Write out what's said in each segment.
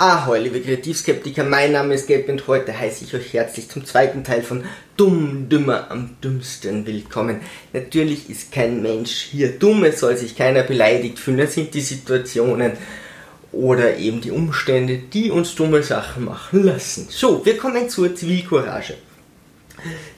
Ahoi, liebe Kreativskeptiker, mein Name ist Gabe und heute heiße ich euch herzlich zum zweiten Teil von Dumm, Dümmer am dümmsten willkommen. Natürlich ist kein Mensch hier dumm, es soll sich keiner beleidigt fühlen, das sind die Situationen oder eben die Umstände, die uns dumme Sachen machen lassen. So, wir kommen zur Zivilcourage.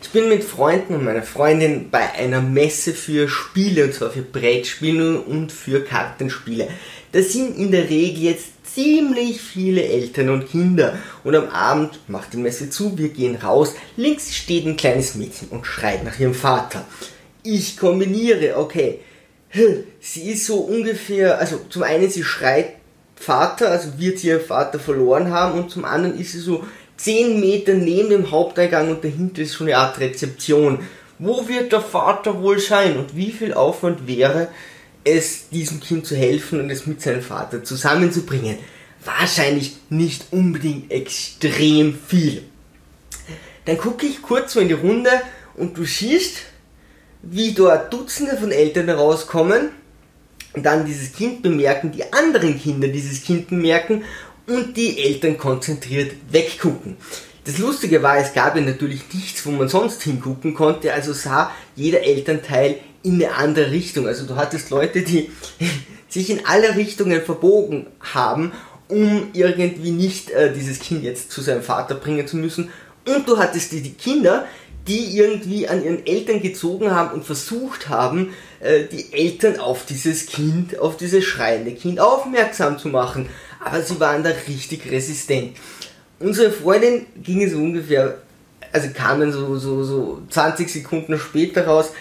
Ich bin mit Freunden und meiner Freundin bei einer Messe für Spiele, und zwar für Brettspiele und für Kartenspiele. Das sind in der Regel jetzt ziemlich viele Eltern und Kinder. Und am Abend macht die Messe zu, wir gehen raus. Links steht ein kleines Mädchen und schreit nach ihrem Vater. Ich kombiniere, okay. Sie ist so ungefähr, also zum einen sie schreit Vater, also wird sie ihren Vater verloren haben und zum anderen ist sie so 10 Meter neben dem Haupteingang und dahinter ist schon eine Art Rezeption. Wo wird der Vater wohl sein und wie viel Aufwand wäre, es diesem Kind zu helfen und es mit seinem Vater zusammenzubringen. Wahrscheinlich nicht unbedingt extrem viel. Dann gucke ich kurz so in die Runde und du siehst, wie dort Dutzende von Eltern rauskommen und dann dieses Kind bemerken, die anderen Kinder dieses Kind bemerken und die Eltern konzentriert weggucken. Das Lustige war, es gab ja natürlich nichts, wo man sonst hingucken konnte, also sah jeder Elternteil in eine andere Richtung. Also du hattest Leute, die sich in alle Richtungen verbogen haben, um irgendwie nicht äh, dieses Kind jetzt zu seinem Vater bringen zu müssen. Und du hattest die, die Kinder, die irgendwie an ihren Eltern gezogen haben und versucht haben, äh, die Eltern auf dieses Kind, auf dieses schreiende Kind aufmerksam zu machen. Aber sie waren da richtig resistent. Unsere Freundin ging es ungefähr, also kamen so, so, so 20 Sekunden später raus,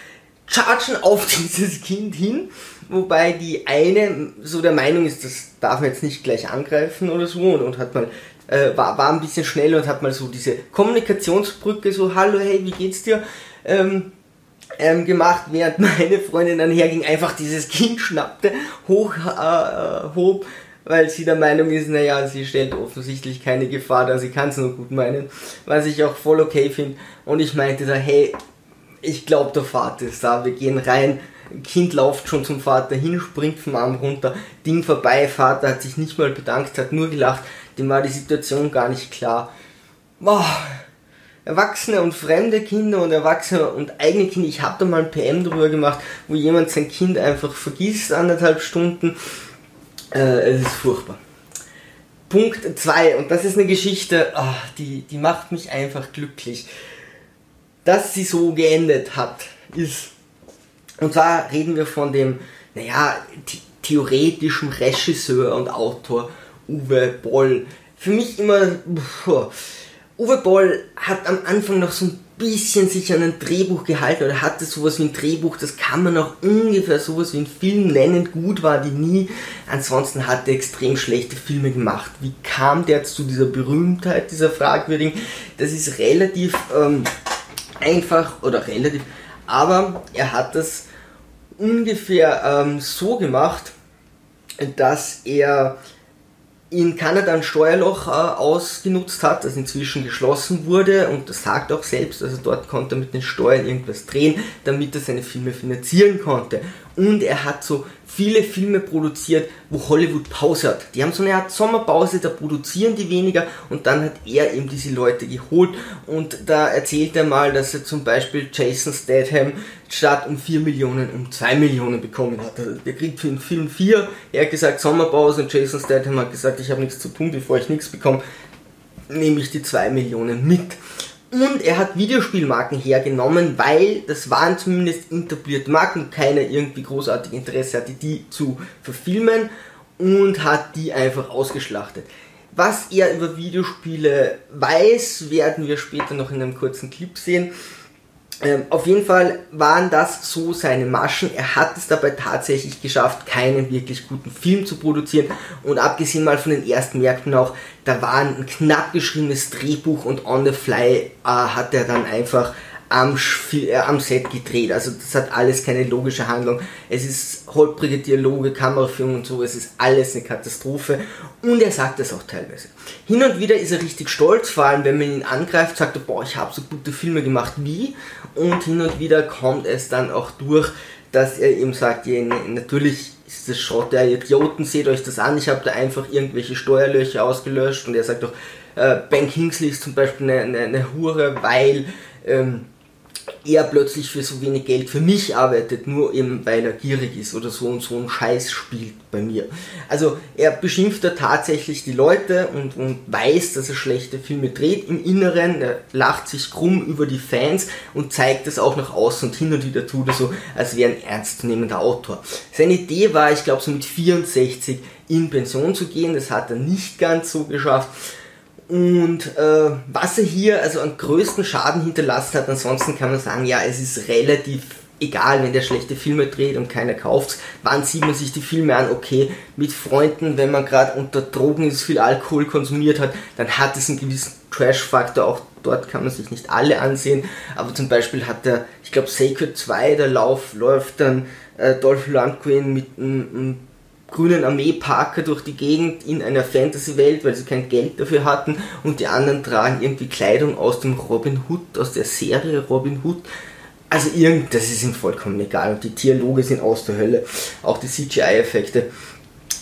chargen auf dieses Kind hin, wobei die eine so der Meinung ist, das darf man jetzt nicht gleich angreifen oder so und, und hat mal äh, war, war ein bisschen schnell und hat mal so diese Kommunikationsbrücke so hallo hey wie geht's dir? Ähm, ähm, gemacht, während meine Freundin dann herging, einfach dieses Kind schnappte, hoch äh, äh hob, weil sie der Meinung ist, naja, sie stellt offensichtlich keine Gefahr da, sie kann es nur gut meinen, was ich auch voll okay finde. Und ich meinte da, hey, ich glaube, der Vater ist da. Wir gehen rein. Kind läuft schon zum Vater hin, springt vom Arm runter, Ding vorbei. Vater hat sich nicht mal bedankt, hat nur gelacht. Dem war die Situation gar nicht klar. Boah. Erwachsene und fremde Kinder und Erwachsene und eigene Kinder. Ich habe da mal ein PM drüber gemacht, wo jemand sein Kind einfach vergisst, anderthalb Stunden. Äh, es ist furchtbar. Punkt 2, und das ist eine Geschichte, oh, die, die macht mich einfach glücklich dass sie so geendet hat, ist. Und zwar reden wir von dem, naja, theoretischen Regisseur und Autor Uwe Boll. Für mich immer, Uwe Boll hat am Anfang noch so ein bisschen sich an ein Drehbuch gehalten oder hatte sowas wie ein Drehbuch, das kann man auch ungefähr sowas wie ein Film nennen, gut war die nie. Ansonsten hat er extrem schlechte Filme gemacht. Wie kam der zu dieser Berühmtheit, dieser fragwürdigen? Das ist relativ ähm, einfach oder relativ, aber er hat das ungefähr ähm, so gemacht, dass er in Kanada ein Steuerloch äh, ausgenutzt hat, das inzwischen geschlossen wurde und das sagt auch selbst, also dort konnte er mit den Steuern irgendwas drehen, damit er seine Filme finanzieren konnte. Und er hat so viele Filme produziert, wo Hollywood Pause hat. Die haben so eine Art Sommerpause, da produzieren die weniger und dann hat er eben diese Leute geholt und da erzählt er mal, dass er zum Beispiel Jason Statham statt um 4 Millionen um 2 Millionen bekommen hat. Also der kriegt für den Film 4, er hat gesagt Sommerpause und Jason Statham hat gesagt, ich habe nichts zu tun, bevor ich nichts bekomme, nehme ich die 2 Millionen mit. Und er hat Videospielmarken hergenommen, weil das waren zumindest etablierte Marken, keiner irgendwie großartig Interesse hatte, die zu verfilmen und hat die einfach ausgeschlachtet. Was er über Videospiele weiß, werden wir später noch in einem kurzen Clip sehen. Ähm, auf jeden Fall waren das so seine Maschen. Er hat es dabei tatsächlich geschafft, keinen wirklich guten Film zu produzieren. Und abgesehen mal von den ersten Märkten auch, da war ein knapp geschriebenes Drehbuch und on the fly äh, hat er dann einfach am, äh, am Set gedreht. Also das hat alles keine logische Handlung. Es ist holprige Dialoge, Kameraführung und so. Es ist alles eine Katastrophe. Und er sagt das auch teilweise. Hin und wieder ist er richtig stolz, vor allem wenn man ihn angreift, sagt er, boah, ich habe so gute Filme gemacht wie. Und hin und wieder kommt es dann auch durch, dass er eben sagt, ja, natürlich ist das Schrott, der Idioten, seht euch das an, ich habe da einfach irgendwelche Steuerlöcher ausgelöscht und er sagt doch, äh, Ben Kingsley ist zum Beispiel eine, eine, eine Hure, weil ähm, er plötzlich für so wenig Geld für mich arbeitet, nur eben weil er gierig ist oder so und so ein Scheiß spielt bei mir. Also er beschimpft da tatsächlich die Leute und, und weiß, dass er schlechte Filme dreht im Inneren, er lacht sich krumm über die Fans und zeigt das auch nach außen und hin und wieder tut er so, als wäre ein ernstzunehmender Autor. Seine Idee war, ich glaube so mit 64 in Pension zu gehen, das hat er nicht ganz so geschafft und äh, was er hier also an größten Schaden hinterlassen hat, ansonsten kann man sagen, ja, es ist relativ egal, wenn der schlechte Filme dreht und keiner kauft. Wann sieht man sich die Filme an? Okay, mit Freunden, wenn man gerade unter Drogen ist, viel Alkohol konsumiert hat, dann hat es einen gewissen Trash-Faktor. Auch dort kann man sich nicht alle ansehen. Aber zum Beispiel hat der, ich glaube, Sacred 2, der Lauf läuft dann äh, Dolph Lundgren mit einem grünen Armeeparker durch die Gegend in einer Fantasy-Welt, weil sie kein Geld dafür hatten und die anderen tragen irgendwie Kleidung aus dem Robin Hood, aus der Serie Robin Hood. Also irgend, das ist ihm vollkommen egal und die Dialoge sind aus der Hölle, auch die CGI-Effekte.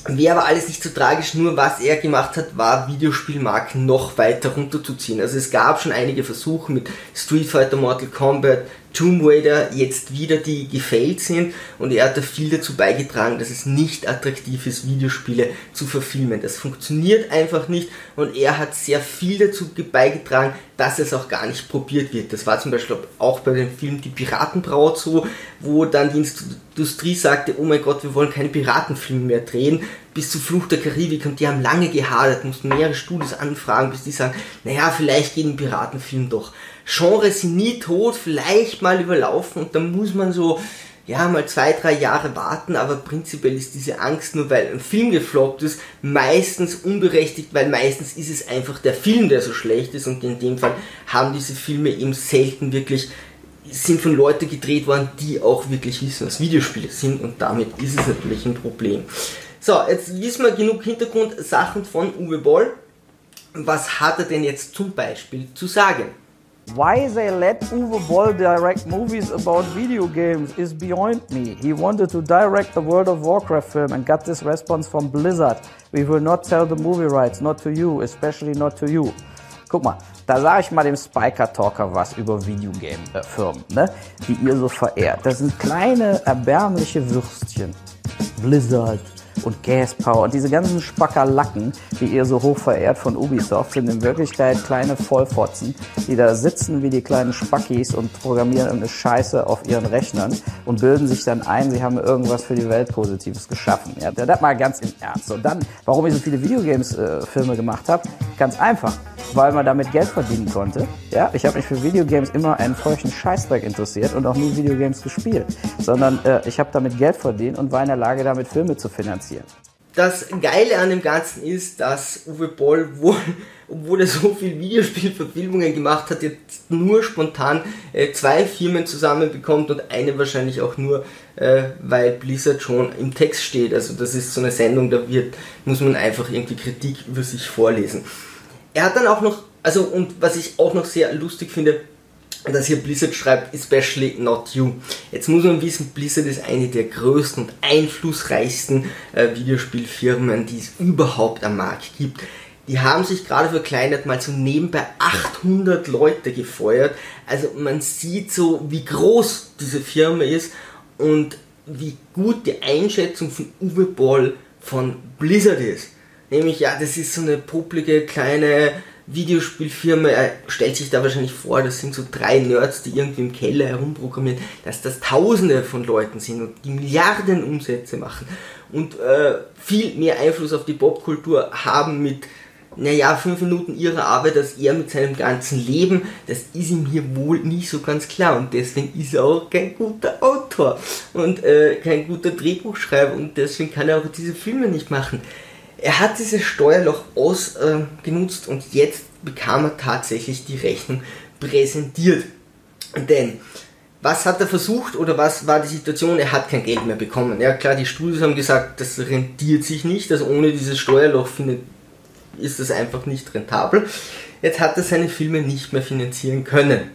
Wäre aber alles nicht so tragisch, nur was er gemacht hat, war Videospielmarken noch weiter runterzuziehen. Also es gab schon einige Versuche mit Street Fighter, Mortal Kombat, Tomb Raider jetzt wieder die gefällt sind und er hat da viel dazu beigetragen, dass es nicht attraktiv ist, Videospiele zu verfilmen. Das funktioniert einfach nicht und er hat sehr viel dazu beigetragen, dass es auch gar nicht probiert wird. Das war zum Beispiel auch bei dem Film Die Piratenbraut so, wo dann die Industrie sagte, oh mein Gott, wir wollen keine Piratenfilme mehr drehen, bis zu Fluch der Karibik und die haben lange gehadert, mussten mehrere Studios anfragen, bis die sagen, naja, vielleicht geht ein Piratenfilm doch. Genres sind nie tot, vielleicht mal überlaufen und dann muss man so, ja, mal zwei, drei Jahre warten, aber prinzipiell ist diese Angst nur, weil ein Film gefloppt ist, meistens unberechtigt, weil meistens ist es einfach der Film, der so schlecht ist und in dem Fall haben diese Filme eben selten wirklich sind von Leuten gedreht worden, die auch wirklich wissen, was Videospiele sind und damit ist es natürlich ein Problem. So, jetzt wissen wir genug Hintergrundsachen von Uwe Boll. Was hat er denn jetzt zum Beispiel zu sagen? Why they let Uwe Boll direct movies about video games is beyond me. He wanted to direct the World of Warcraft film and got this response from Blizzard. We will not sell the movie rights, not to you, especially not to you. Guck mal, da sage ich mal dem Spiker Talker was über Videogame-Firmen, ne? die ihr so verehrt. Das sind kleine, erbärmliche Würstchen. Blizzard, und Gas Power und diese ganzen Spackerlacken, die ihr so hoch verehrt von Ubisoft, sind in Wirklichkeit kleine Vollfotzen, die da sitzen wie die kleinen Spackis und programmieren irgendeine Scheiße auf ihren Rechnern und bilden sich dann ein, sie haben irgendwas für die Welt Positives geschaffen. Ja, das mal ganz im Ernst. Und dann, warum ich so viele Videogames-Filme äh, gemacht habe, ganz einfach weil man damit Geld verdienen konnte. Ja, ich habe mich für Videogames immer einen feuchten Scheißdreck interessiert und auch nie Videogames gespielt, sondern äh, ich habe damit Geld verdient und war in der Lage, damit Filme zu finanzieren. Das Geile an dem Ganzen ist, dass Uwe Boll wohl obwohl er so viel Videospielverfilmungen gemacht hat, jetzt nur spontan äh, zwei Firmen zusammenbekommt und eine wahrscheinlich auch nur, äh, weil Blizzard schon im Text steht. Also das ist so eine Sendung, da wird, muss man einfach irgendwie Kritik über sich vorlesen. Er hat dann auch noch, also und was ich auch noch sehr lustig finde, dass hier Blizzard schreibt, especially not you. Jetzt muss man wissen, Blizzard ist eine der größten und einflussreichsten äh, Videospielfirmen, die es überhaupt am Markt gibt. Die haben sich gerade verkleinert, mal so nebenbei 800 Leute gefeuert. Also man sieht so, wie groß diese Firma ist und wie gut die Einschätzung von Uwe Boll von Blizzard ist. Nämlich, ja, das ist so eine publige kleine Videospielfirma. Er stellt sich da wahrscheinlich vor, das sind so drei Nerds, die irgendwie im Keller herumprogrammieren, dass das Tausende von Leuten sind und die Milliarden Umsätze machen und äh, viel mehr Einfluss auf die Popkultur haben mit naja, fünf Minuten ihrer Arbeit als er mit seinem ganzen Leben, das ist ihm hier wohl nicht so ganz klar und deswegen ist er auch kein guter Autor und äh, kein guter Drehbuchschreiber und deswegen kann er auch diese Filme nicht machen. Er hat dieses Steuerloch ausgenutzt äh, und jetzt bekam er tatsächlich die Rechnung präsentiert. Denn was hat er versucht oder was war die Situation? Er hat kein Geld mehr bekommen. Ja klar, die Studios haben gesagt, das rentiert sich nicht, also ohne dieses Steuerloch findet, ist das einfach nicht rentabel. Jetzt hat er seine Filme nicht mehr finanzieren können.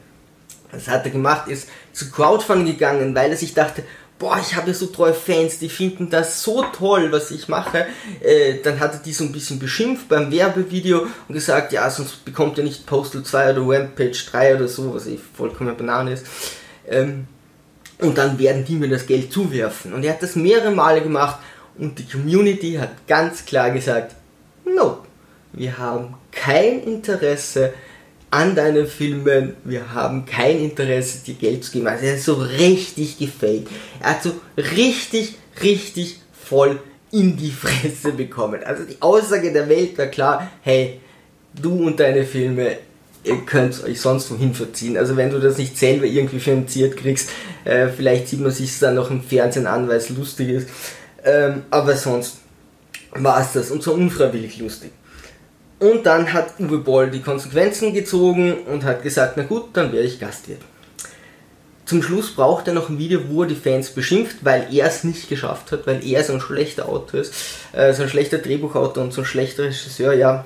Was hat er gemacht? Ist zu Crowdfunding gegangen, weil er sich dachte, boah, ich habe so treue Fans, die finden das so toll, was ich mache. Äh, dann hat er die so ein bisschen beschimpft beim Werbevideo und gesagt, ja, sonst bekommt ihr nicht Postal 2 oder Rampage 3 oder so, was eh vollkommen Banane ist. Ähm, und dann werden die mir das Geld zuwerfen. Und er hat das mehrere Male gemacht und die Community hat ganz klar gesagt, no, wir haben kein Interesse an deinen Filmen, wir haben kein Interesse, dir Geld zu geben. Also er ist so richtig gefaked. Er hat so richtig, richtig voll in die Fresse bekommen. Also die Aussage der Welt war klar, hey, du und deine Filme, ihr könnt euch sonst wohin verziehen. Also wenn du das nicht selber irgendwie finanziert kriegst, äh, vielleicht sieht man sich dann noch im Fernsehen an, weil es lustig ist. Ähm, aber sonst war es das und so unfreiwillig lustig. Und dann hat Uwe Boll die Konsequenzen gezogen und hat gesagt, na gut, dann werde ich Gastwirt. Zum Schluss braucht er noch ein Video, wo er die Fans beschimpft, weil er es nicht geschafft hat, weil er so ein schlechter Autor ist, äh, so ein schlechter Drehbuchautor und so ein schlechter Regisseur, ja,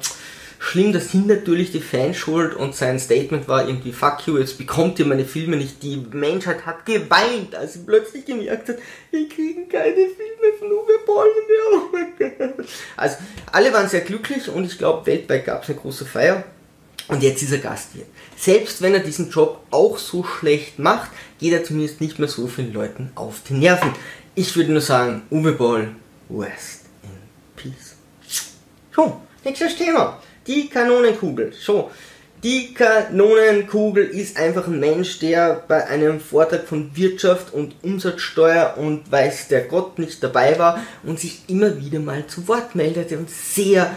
Schlimm, das sind natürlich die Fans schuld und sein Statement war irgendwie, fuck you, jetzt bekommt ihr meine Filme nicht. Die Menschheit hat geweint, als sie plötzlich gemerkt hat, wir kriegen keine Filme von Uwe Boll mehr. Oh mein Gott. Also, alle waren sehr glücklich und ich glaube, weltweit gab es eine große Feier. Und jetzt ist er Gastwirt. Selbst wenn er diesen Job auch so schlecht macht, geht er zumindest nicht mehr so vielen Leuten auf die Nerven. Ich würde nur sagen, Uwe Boll, West in Peace. So, nächstes Thema. Die Kanonenkugel. So. Die Kanonenkugel ist einfach ein Mensch, der bei einem Vortrag von Wirtschaft und Umsatzsteuer und weiß der Gott nicht dabei war und sich immer wieder mal zu Wort meldete und sehr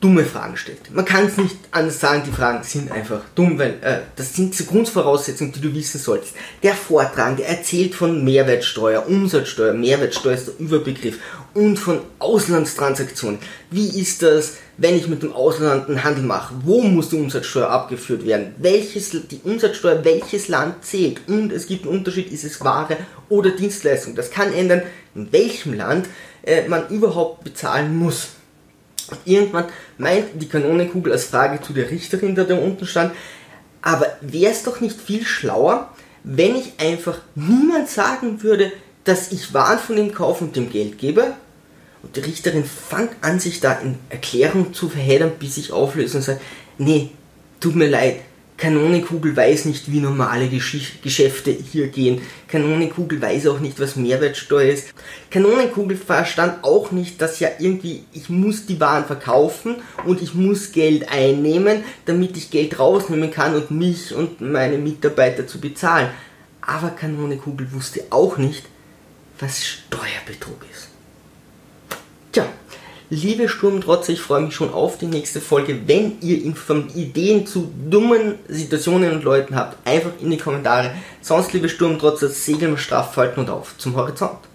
dumme Fragen stellt. Man kann es nicht anders sagen, die Fragen sind einfach dumm, weil äh, das sind die Grundvoraussetzungen, die du wissen solltest. Der Vortragende erzählt von Mehrwertsteuer, Umsatzsteuer, Mehrwertsteuer ist der Überbegriff und von Auslandstransaktionen. Wie ist das, wenn ich mit dem Ausland einen Handel mache? Wo muss die Umsatzsteuer abgeführt werden? Welches, die Umsatzsteuer, welches Land zählt? Und es gibt einen Unterschied, ist es Ware oder Dienstleistung? Das kann ändern, in welchem Land äh, man überhaupt bezahlen muss. Und irgendwann meint die Kanonenkugel als Frage zu der Richterin, der da unten stand, aber wäre es doch nicht viel schlauer, wenn ich einfach niemand sagen würde, dass ich Waren von ihm kaufe und dem Geld gebe? Und die Richterin fängt an, sich da in Erklärung zu verheddern, bis ich auflöse und sagt, nee, tut mir leid, Kanonenkugel weiß nicht, wie normale Geschäfte hier gehen. Kanonenkugel weiß auch nicht, was Mehrwertsteuer ist. Kanonenkugel verstand auch nicht, dass ja irgendwie, ich muss die Waren verkaufen und ich muss Geld einnehmen, damit ich Geld rausnehmen kann und mich und meine Mitarbeiter zu bezahlen. Aber Kanonenkugel wusste auch nicht, was Steuerbetrug ist. Tja, Liebe Sturmtrotze, ich freue mich schon auf die nächste Folge. Wenn ihr Ideen zu dummen Situationen und Leuten habt, einfach in die Kommentare. Sonst, liebe Sturmtrotze, segeln wir straff, falten und auf zum Horizont.